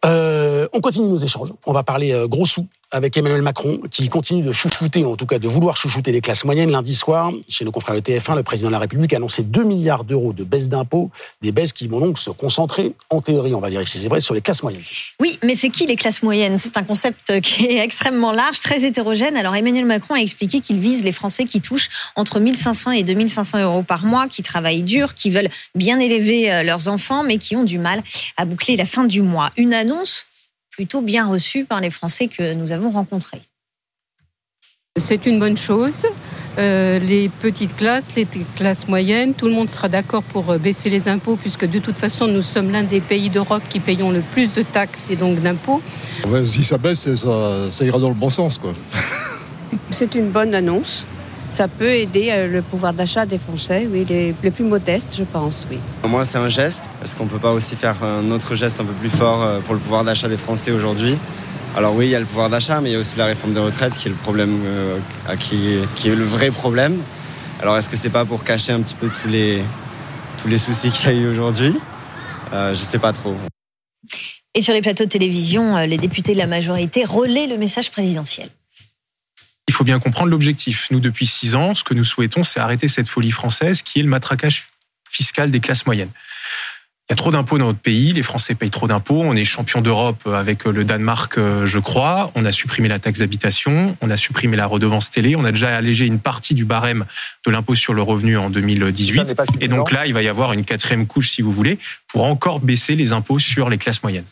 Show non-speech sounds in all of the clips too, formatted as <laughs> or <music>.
呃 Euh, on continue nos échanges. On va parler euh, gros sous avec Emmanuel Macron, qui continue de chouchouter, en tout cas de vouloir chouchouter les classes moyennes. Lundi soir, chez nos confrères de TF1, le président de la République a annoncé 2 milliards d'euros de baisse d'impôts, des baisses qui vont donc se concentrer, en théorie, on va vérifier si c'est vrai, sur les classes moyennes. Oui, mais c'est qui les classes moyennes? C'est un concept qui est extrêmement large, très hétérogène. Alors Emmanuel Macron a expliqué qu'il vise les Français qui touchent entre 1500 et 2500 euros par mois, qui travaillent dur, qui veulent bien élever euh, leurs enfants, mais qui ont du mal à boucler la fin du mois. Une annonce plutôt bien reçu par les Français que nous avons rencontrés. C'est une bonne chose. Euh, les petites classes, les classes moyennes, tout le monde sera d'accord pour euh, baisser les impôts puisque de toute façon nous sommes l'un des pays d'Europe qui payons le plus de taxes et donc d'impôts. si ça baisse, ça, ça ira dans le bon sens. C'est une bonne annonce ça peut aider euh, le pouvoir d'achat des Français, oui, les, plus modestes, je pense, oui. Moi, c'est un geste. Est-ce qu'on ne peut pas aussi faire un autre geste un peu plus fort euh, pour le pouvoir d'achat des Français aujourd'hui Alors oui, il y a le pouvoir d'achat, mais il y a aussi la réforme des retraites qui est le problème, euh, qui, qui, est le vrai problème. Alors est-ce que c'est pas pour cacher un petit peu tous les, tous les soucis qu'il y a eu aujourd'hui? Je ne sais pas trop. Et sur les plateaux de télévision, les députés de la majorité relaient le message présidentiel faut bien comprendre l'objectif. Nous, depuis six ans, ce que nous souhaitons, c'est arrêter cette folie française qui est le matraquage fiscal des classes moyennes. Il y a trop d'impôts dans notre pays, les Français payent trop d'impôts, on est champion d'Europe avec le Danemark, euh, je crois, on a supprimé la taxe d'habitation, on a supprimé la redevance télé, on a déjà allégé une partie du barème de l'impôt sur le revenu en 2018, et donc là, il va y avoir une quatrième couche, si vous voulez, pour encore baisser les impôts sur les classes moyennes.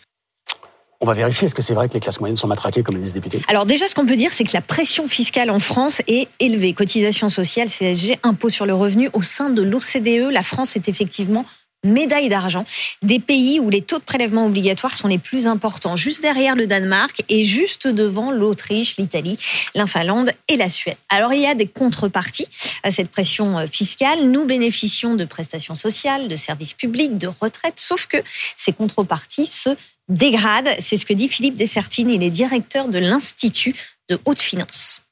On va vérifier, est-ce que c'est vrai que les classes moyennes sont matraquées, comme le disent les députés? Alors déjà, ce qu'on peut dire, c'est que la pression fiscale en France est élevée. Cotisation sociale, CSG, impôt sur le revenu. Au sein de l'OCDE, la France est effectivement médaille d'argent des pays où les taux de prélèvement obligatoires sont les plus importants, juste derrière le Danemark et juste devant l'Autriche, l'Italie, la Finlande et la Suède. Alors il y a des contreparties à cette pression euh, fiscale. Nous bénéficions de prestations sociales, de services publics, de retraites, sauf que ces contreparties se dégrade. C'est ce que dit Philippe Dessertine. Il est directeur de l'Institut de haute finance.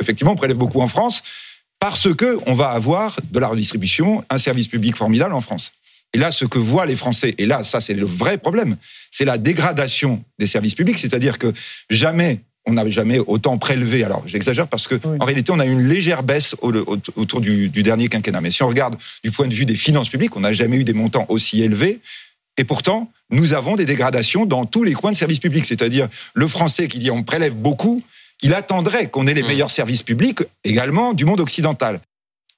Effectivement, on prélève beaucoup en France parce que on va avoir de la redistribution, un service public formidable en France. Et là, ce que voient les Français, et là, ça c'est le vrai problème, c'est la dégradation des services publics, c'est-à-dire que jamais on n'avait jamais autant prélevé. Alors, j'exagère parce que en réalité, on a eu une légère baisse autour du, du, dernier quinquennat. Mais si on regarde du point de vue des finances publiques, on n'a jamais eu des montants aussi élevés. Et pourtant, nous avons des dégradations dans tous les coins de services publics. C'est-à-dire, le français qui dit on prélève beaucoup, il attendrait qu'on ait les mmh. meilleurs services publics également du monde occidental.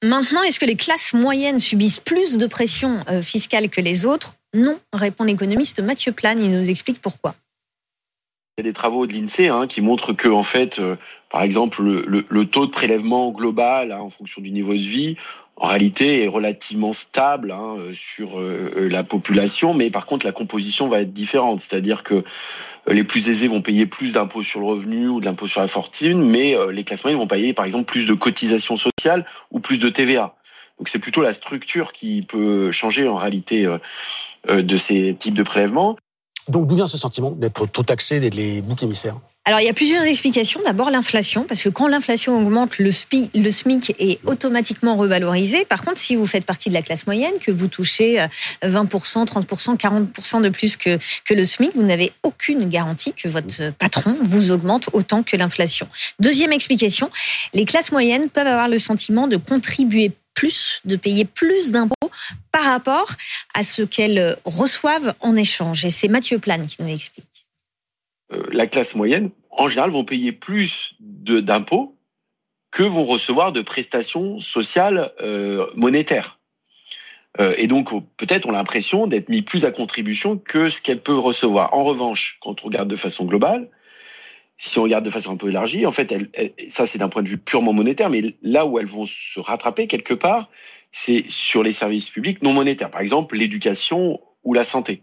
Maintenant, est-ce que les classes moyennes subissent plus de pression euh, fiscale que les autres? Non, répond l'économiste Mathieu Plane. Il nous explique pourquoi. A des travaux de l'INSEE hein, qui montrent que, en fait, euh, par exemple, le, taux de prélèvement global, hein, en fonction du niveau de vie, en réalité est relativement stable hein, euh, sur euh, la population, mais par contre la composition va être différente. C'est-à-dire que les plus aisés vont payer plus d'impôts sur le revenu ou de l'impôt sur la fortune, mais les classes moyennes vont payer par exemple plus de cotisations sociales ou plus de TVA. Donc c'est plutôt la structure qui peut changer en réalité de ces types de prélèvements. Donc d'où vient ce sentiment d'être tout taxé, d'être les boucs émissaires? Alors, il y a plusieurs explications. D'abord, l'inflation, parce que quand l'inflation augmente, le, SMIC est automatiquement revalorisé. Par contre, si vous faites partie de la classe moyenne, que vous touchez 20%, 30%, 40% de plus que, que le SMIC, vous n'avez aucune garantie que votre patron vous augmente autant que l'inflation. Deuxième explication, les classes moyennes peuvent avoir le sentiment de contribuer plus, de payer plus d'impôts par rapport à ce qu'elles reçoivent en échange. Et c'est Mathieu Plane qui nous l'explique. Euh, la classe moyenne, en général, vont payer plus d'impôts que vont recevoir de prestations sociales euh, monétaires. Euh, et donc, peut-être ont l'impression d'être mis plus à contribution que ce qu'elles peuvent recevoir. En revanche, quand on regarde de façon globale, si on regarde de façon un peu élargie, en fait, ça c'est d'un point de vue purement monétaire, mais là où elles vont se rattraper quelque part, c'est sur les services publics non monétaires, par exemple l'éducation ou la santé.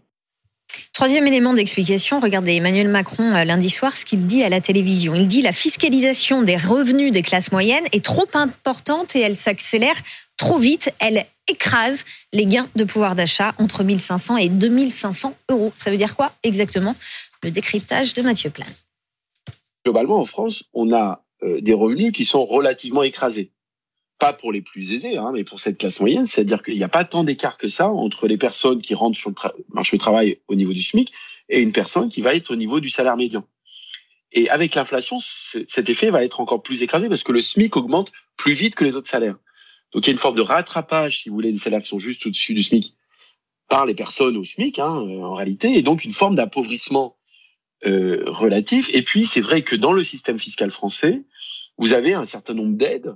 Troisième élément d'explication, regardez Emmanuel Macron euh, lundi soir ce qu'il dit à la télévision. Il dit la fiscalisation des revenus des classes moyennes est trop importante et elle s'accélère trop vite. Elle écrase les gains de pouvoir d'achat entre 1500 et 2500 euros. Ça veut dire quoi exactement? Le décryptage de Mathieu Plan. Globalement, en France, on a euh, des revenus qui sont relativement écrasés pas pour les plus aisés, hein, mais pour cette classe moyenne, c'est-à-dire qu'il n'y a pas tant d'écart que ça entre les personnes qui rentrent sur le marché du travail au niveau du SMIC et une personne qui va être au niveau du salaire médian. Et avec l'inflation, cet effet va être encore plus écrasé parce que le SMIC augmente plus vite que les autres salaires. Donc il y a une forme de rattrapage, si vous voulez, des salaires qui sont juste au-dessus du SMIC par les personnes au SMIC, hein, en réalité, et donc une forme d'appauvrissement euh, relatif. Et puis c'est vrai que dans le système fiscal français, vous avez un certain nombre d'aides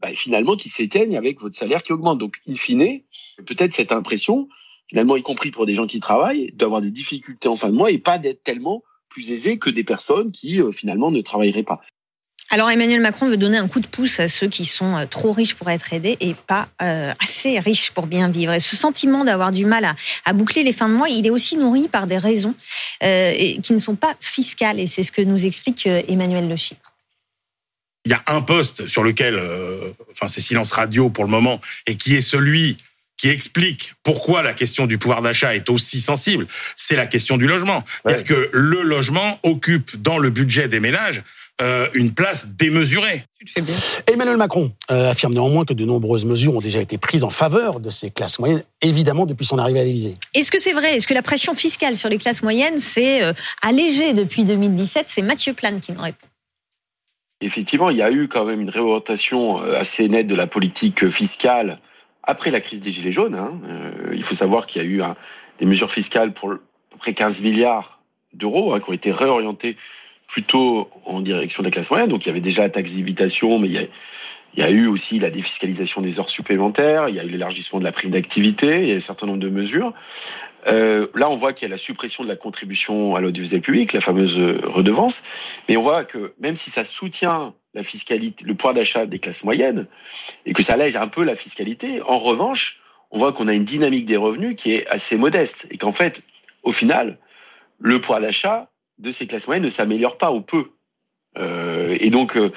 bah, finalement qui s'éteignent avec votre salaire qui augmente. Donc in fine, peut-être cette impression, finalement y compris pour des gens qui travaillent, d'avoir des difficultés en fin de mois et pas d'être tellement plus aisé que des personnes qui euh, finalement ne travailleraient pas. Alors Emmanuel Macron veut donner un coup de pouce à ceux qui sont euh, trop riches pour être aidés et pas euh, assez riches pour bien vivre. Et ce sentiment d'avoir du mal à, boucler les fins de mois, il est aussi nourri par des raisons qui ne sont pas fiscales. Et c'est ce que nous explique Emmanuel Le Chypre. Il y a un poste sur lequel, enfin c'est silence radio pour le moment, et qui est celui qui explique pourquoi la question du pouvoir d'achat est aussi sensible, c'est la question du logement. C'est-à-dire que le logement occupe dans le budget des ménages euh, une place démesurée. Emmanuel Macron euh, affirme néanmoins que de nombreuses mesures ont déjà été prises en faveur de ces classes moyennes, évidemment depuis son arrivée à l'Élysée. Est-ce que c'est vrai? Est-ce que la pression fiscale sur les classes moyennes s'est euh, allégée depuis 2017 C'est Mathieu Plane qui nous répond. Effectivement, il y a eu quand même une réorientation assez nette de la politique fiscale après la crise des Gilets jaunes. Hein, euh, il faut savoir qu'il y a eu des mesures fiscales pour à peu près 15 milliards d'euros hein, qui ont été réorientées plutôt en direction de la classe moyenne. Donc il y avait déjà la taxe d'habitation, mais il y a, il y a eu aussi la défiscalisation des heures supplémentaires, il y a eu l'élargissement de la prime d'activité, il y a un certain nombre de mesures. Euh, là, on voit qu'il y a la suppression de la contribution à l'audiovisuel public, la fameuse redevance, mais on voit que même si ça soutient la fiscalité, le pouvoir d'achat des classes moyennes, et que ça allège un peu la fiscalité, en revanche, on voit qu'on a une dynamique des revenus qui est assez modeste, et qu'en fait, au final, le pouvoir d'achat de ces classes moyennes ne s'améliore pas ou peu. Euh, et donc, euh,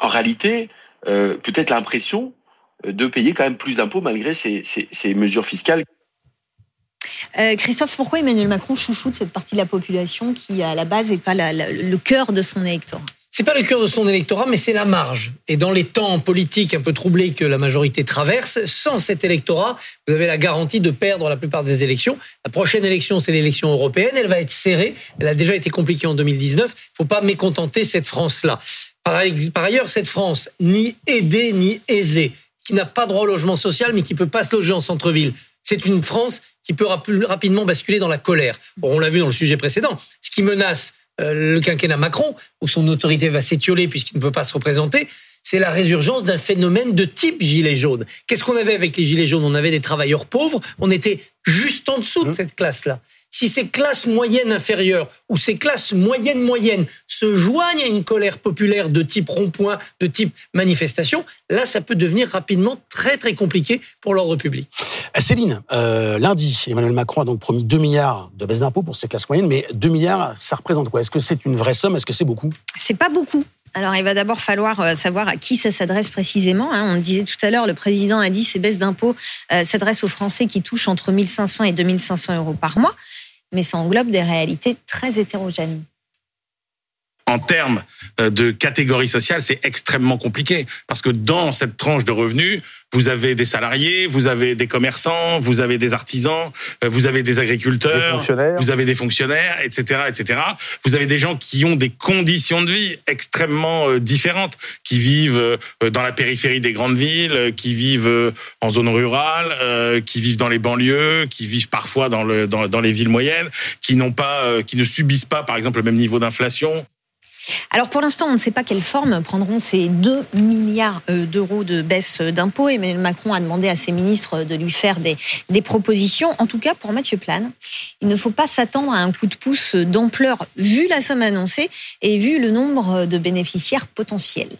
en réalité, euh, peut-être l'impression de payer quand même plus d'impôts malgré ces, mesures fiscales. Euh, Christophe, pourquoi Emmanuel Macron chouchoute cette partie de la population qui, à la base, n'est pas le cœur de son électorat? C'est pas le cœur de son électorat, mais c'est la marge. Et dans les temps politiques un peu troublés que la majorité traverse, sans cet électorat, vous avez la garantie de perdre la plupart des élections. La prochaine élection, c'est l'élection européenne. Elle va être serrée. Elle a déjà été compliquée en 2019. Il faut pas mécontenter cette France-là. Par ailleurs, cette France, ni aidée ni aisée, qui n'a pas droit au logement social, mais qui peut pas se loger en centre-ville, c'est une France qui peut rapidement basculer dans la colère. on l'a vu dans le sujet précédent. Ce qui menace le quinquennat Macron, où son autorité va s'étioler puisqu'il ne peut pas se représenter, c'est la résurgence d'un phénomène de type gilet jaune. Qu'est-ce qu'on avait avec les gilets jaunes? On avait des travailleurs pauvres, on était juste en dessous de mmh. cette classe-là si ces classes moyennes inférieures ou ces classes moyennes moyennes se joignent à une colère populaire de type rond-point, de type manifestation, là, ça peut devenir rapidement très très compliqué pour l'ordre public. Euh, Céline, euh, lundi, Emmanuel Macron a donc promis 2 milliards de baisse d'impôts pour ces classes moyennes, mais 2 milliards, ça représente quoi? Est-ce que c'est une vraie somme? Est-ce que c'est beaucoup? C'est pas beaucoup. Alors, il va d'abord falloir euh, savoir à qui ça s'adresse précisément. Hein. On le disait tout à l'heure, le président a dit que ces baisses d'impôts s'adressent aux Français qui touchent entre 1500 et 2500 euros par mois mais ça englobe des réalités très hétérogènes en termes euh, de catégorie sociale, c'est extrêmement compliqué parce que dans cette tranche de revenus, vous avez des salariés, vous avez des commerçants, vous avez des artisans, euh, vous avez des agriculteurs, vous avez des fonctionnaires, etc., etc. Vous avez des gens qui ont des conditions de vie extrêmement euh, différentes, qui vivent dans la périphérie des grandes villes, qui vivent en zone rurale, qui vivent dans les banlieues, qui vivent parfois dans, le, dans, dans les villes moyennes, qui n'ont pas, qui ne subissent pas, par exemple, le même niveau d'inflation. Alors pour l'instant, on ne sait pas quelle forme prendront ces 2 milliards euh, d'euros de baisse d'impôts. Emmanuel Macron a demandé à ses ministres de lui faire des, propositions. En tout cas, pour Mathieu Plane, il ne faut pas s'attendre à un coup de pouce d'ampleur vu la somme annoncée et vu le nombre de bénéficiaires potentiels.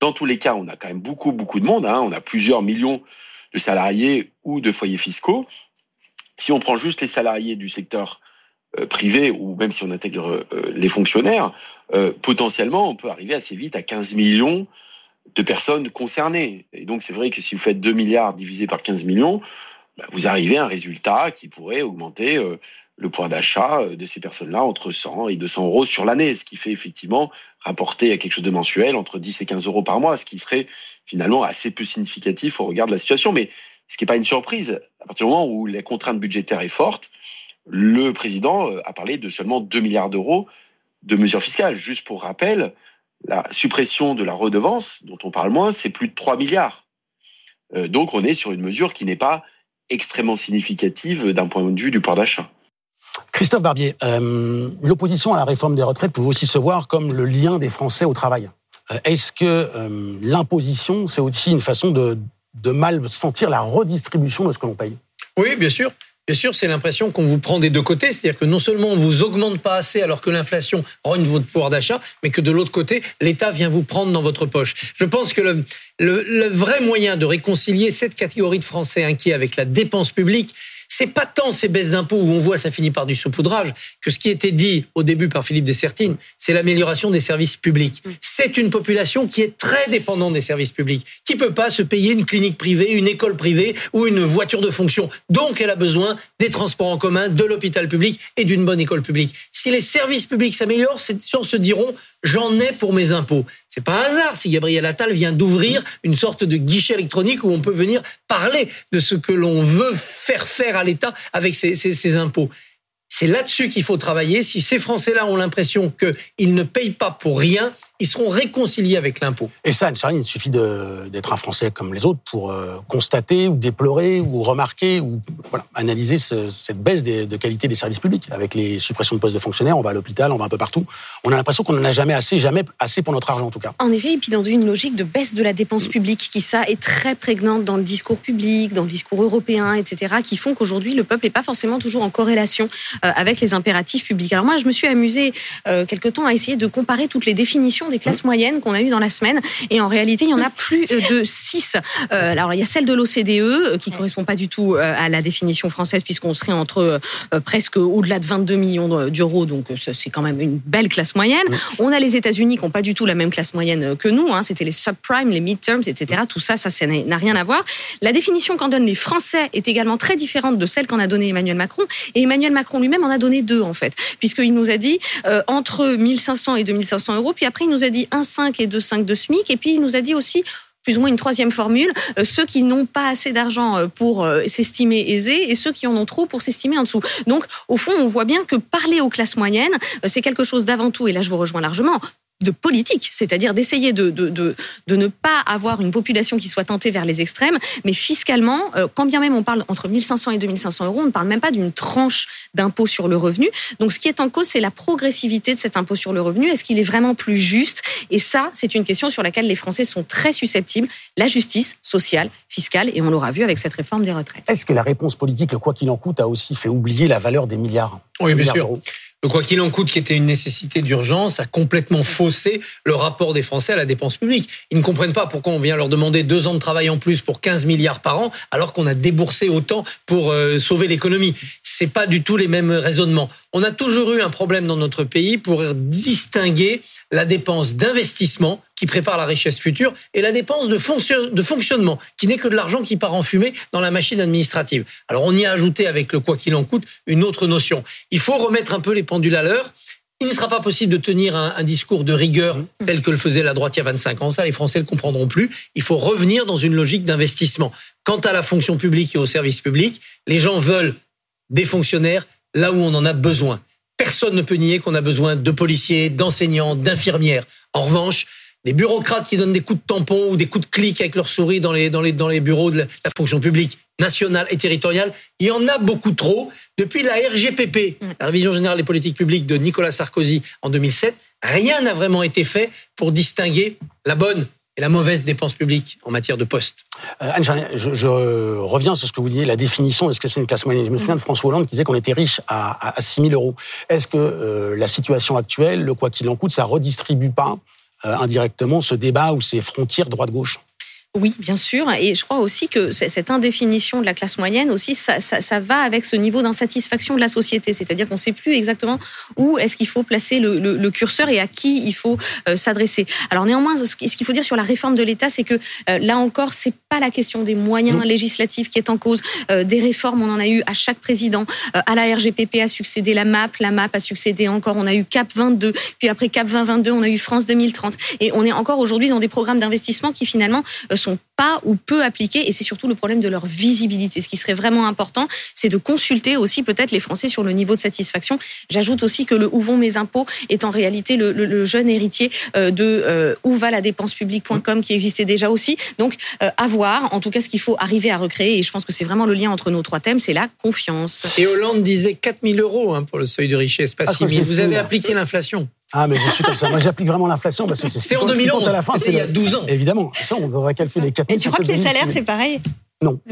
Dans tous les cas, on a quand même beaucoup, beaucoup de monde. Hein. On a plusieurs millions de salariés ou de foyers fiscaux. Si on prend juste les salariés du secteur privé ou même si on intègre euh, les fonctionnaires, euh, potentiellement, on peut arriver assez vite à 15 millions de personnes concernées. Et donc, c'est vrai que si vous faites 2 milliards divisé par 15 millions, bah, vous arrivez à un résultat qui pourrait augmenter le pouvoir d'achat de ces personnes-là entre 100 et 200 euros sur l'année, ce qui fait effectivement rapporter à quelque chose de mensuel entre 10 et 15 euros par mois, ce qui serait finalement assez peu significatif au regard de la situation. Mais ce qui n'est pas une surprise, à partir du moment où la contrainte budgétaire est forte, le président a parlé de seulement 2 milliards d'euros de mesures fiscales. Juste pour rappel, la suppression de la redevance, dont on parle moins, c'est plus de 3 milliards. donc on est sur une mesure qui n'est pas extrêmement significative d'un point de vue du pouvoir d'achat. Christophe Barbier, euh, l'opposition à la réforme des retraites peut aussi se voir comme le lien des Français au travail. Euh, est-ce que euh, l'imposition, c'est aussi une façon de, de mal sentir la redistribution de ce que l'on paye? Oui, bien sûr. Bien sûr, c'est l'impression qu'on vous prend des deux côtés, c'est-à-dire que non seulement on vous augmente pas assez alors que l'inflation rogne votre pouvoir d'achat, mais que de l'autre côté, l'État vient vous prendre dans votre poche. Je pense que le vrai moyen de réconcilier cette catégorie de Français inquiets avec la dépense publique, c'est pas tant ces baisses d'impôts où on voit ça finit par du saupoudrage que ce qui était dit au début par Philippe Dessertine, c'est l'amélioration des services publics. Mm. C'est une population qui est très dépendante des services publics, qui peut pas se payer une clinique privée, une école privée ou une voiture de fonction. Donc elle a besoin des transports en commun, de l'hôpital public et d'une bonne école publique. Si les services publics s'améliorent, ces gens se diront j'en ai pour mes impôts. C'est pas un hasard si Gabriel Attal vient d'ouvrir une sorte de guichet électronique où on peut venir parler de ce que l'on veut faire faire à l'État avec ses, ses impôts. C'est là-dessus qu'il faut travailler. Si ces Français-là ont l'impression qu'ils ne payent pas pour rien, ils seront réconciliés avec l'impôt. Et ça, Charline, il suffit d'être un Français comme les autres pour euh, constater ou déplorer ou remarquer ou voilà, analyser ce, cette baisse des, de qualité des services publics. Avec les suppressions de postes de fonctionnaires, on va à l'hôpital, on va un peu partout. On a l'impression qu'on n'en a jamais assez, jamais assez pour notre argent en tout cas. En effet, et puis dans une logique de baisse de la dépense publique qui, ça, est très prégnante dans le discours public, dans le discours européen, etc., qui font qu'aujourd'hui, le peuple n'est pas forcément toujours en corrélation euh, avec les impératifs publics. Alors moi, je me suis amusée euh, quelque temps à essayer de comparer toutes les définitions des classes moyennes qu'on a eues dans la semaine. Et en réalité, il y en a plus de 6. Euh, alors, il y a celle de l'OCDE, euh, qui correspond pas du tout euh, à la définition française, puisqu'on serait entre presque au-delà de 22 millions d'euros. Donc, c'est quand même une belle classe moyenne. On a les États-Unis qui n'ont pas du tout la même classe moyenne que nous. Hein. C'était les subprimes, les midterms, etc. Tout ça, ça n'a rien à voir. La définition qu'en donnent les Français est également très différente de celle qu'en a donnée Emmanuel Macron. Et Emmanuel Macron lui-même en a donné deux, en fait, puisqu'il nous a dit entre 1500 et 2500 euros. Puis après, il nous a dit 1,5 et 2,5 de SMIC. Et puis, il nous a dit aussi plus ou moins une troisième formule, euh, ceux qui n'ont pas assez d'argent euh, pour euh, s'estimer aisés et ceux qui en ont trop pour s'estimer en dessous. Donc, au fond, on voit bien que parler aux classes moyennes, c'est quelque chose d'avant tout, et là je vous rejoins largement, de politique, c'est-à-dire d'essayer de, de, de, de, ne pas avoir une population qui soit tentée vers les extrêmes, mais fiscalement, euh, quand bien même on parle entre 1500 et 2500 euros, on ne parle même pas d'une tranche d'impôt sur le revenu. Donc ce qui est en cause, c'est la progressivité de cet impôt sur le revenu. Est-ce qu'il est vraiment plus juste? Et ça, c'est une question sur laquelle les Français sont très susceptibles. La justice sociale, fiscale, et on l'aura vu avec cette réforme des retraites. Est-ce que la réponse politique, le quoi qu'il en coûte, a aussi fait oublier la valeur des milliards? Oui, bien sûr. Le quoi qu'il en coûte, qui était une nécessité d'urgence, a complètement faussé le rapport des Français à la dépense publique. Ils ne comprennent pas pourquoi on vient leur demander deux ans de travail en plus pour 15 milliards par an, alors qu'on a déboursé autant pour euh, sauver l'économie. C'est pas du tout les mêmes raisonnements. On a toujours eu un problème dans notre pays pour distinguer la dépense d'investissement qui prépare la richesse future et la dépense de, de fonctionnement qui n'est que de l'argent qui part en fumée dans la machine administrative. Alors on y a ajouté avec le quoi qu'il en coûte une autre notion. Il faut remettre un peu les pendules à l'heure. Il ne sera pas possible de tenir un, un, discours de rigueur tel que le faisait la droite il y a 25 ans. Ça, les Français ne le comprendront plus. Il faut revenir dans une logique d'investissement. Quant à la fonction publique et au service public, les gens veulent des fonctionnaires là où on en a besoin. Personne ne peut nier qu'on a besoin de policiers, d'enseignants, d'infirmières. En revanche, des bureaucrates qui donnent des coups de tampon ou des coups de clic avec leur souris dans les, dans les, dans les bureaux de la, la fonction publique nationale et territoriale, il y en a beaucoup trop. Depuis la RGPP, la révision générale des politiques publiques de Nicolas Sarkozy en 2007, rien n'a vraiment été fait pour distinguer la bonne et la mauvaise dépense publique en matière de poste. Euh, Anne, je, je, reviens sur ce que vous disiez, la définition de ce que c'est une classe moyenne? Je me souviens de François Hollande qui disait qu'on était riche à, à, 6 000 euros. Est-ce que euh, la situation actuelle, le quoi qu'il en coûte, ça redistribue pas euh, indirectement ce débat ou ces frontières droite-gauche oui, bien sûr. Et je crois aussi que cette indéfinition de la classe moyenne aussi, ça, ça, ça va avec ce niveau d'insatisfaction de la société. C'est-à-dire qu'on ne sait plus exactement où est-ce qu'il faut placer le, le, le, curseur et à qui il faut euh, s'adresser. Alors néanmoins, ce qu'il faut dire sur la réforme de l'État, c'est que euh, là encore, c'est pas la question des moyens non. législatifs qui est en cause. Euh, des réformes, on en a eu à chaque président. À la RGPP a succédé la MAP, la MAP a succédé encore. On a eu Cap 22, puis après Cap 2022, on a eu France 2030. Et on est encore aujourd'hui dans des programmes d'investissement qui finalement sont pas ou peu appliquées et c'est surtout le problème de leur visibilité. Ce qui serait vraiment important, c'est de consulter aussi peut-être les Français sur le niveau de satisfaction. J'ajoute aussi que le Où vont mes impôts est en réalité le, le- le jeune héritier euh, de euh, où va la dépense publique.com qui existait déjà aussi. Donc euh, à voir. En tout cas, ce qu'il faut arriver à recréer et je pense que c'est vraiment le lien entre nos trois thèmes, c'est la confiance. Et Hollande disait 4000 euros hein, pour le seuil de richesse, pas Ah, 6 000. je crois que Vous c'est avez appliqué l'inflation. Ah, mais je suis comme ça. Moi, j'applique vraiment l'inflation parce que c'est C'était en ce qui compte 2011. à la fin. C'était c'est il y a le- 12 ans. Évidemment. Ça, on devrait calculer les 4 Et tu crois que les salaires, c'est pareil? Non. <laughs>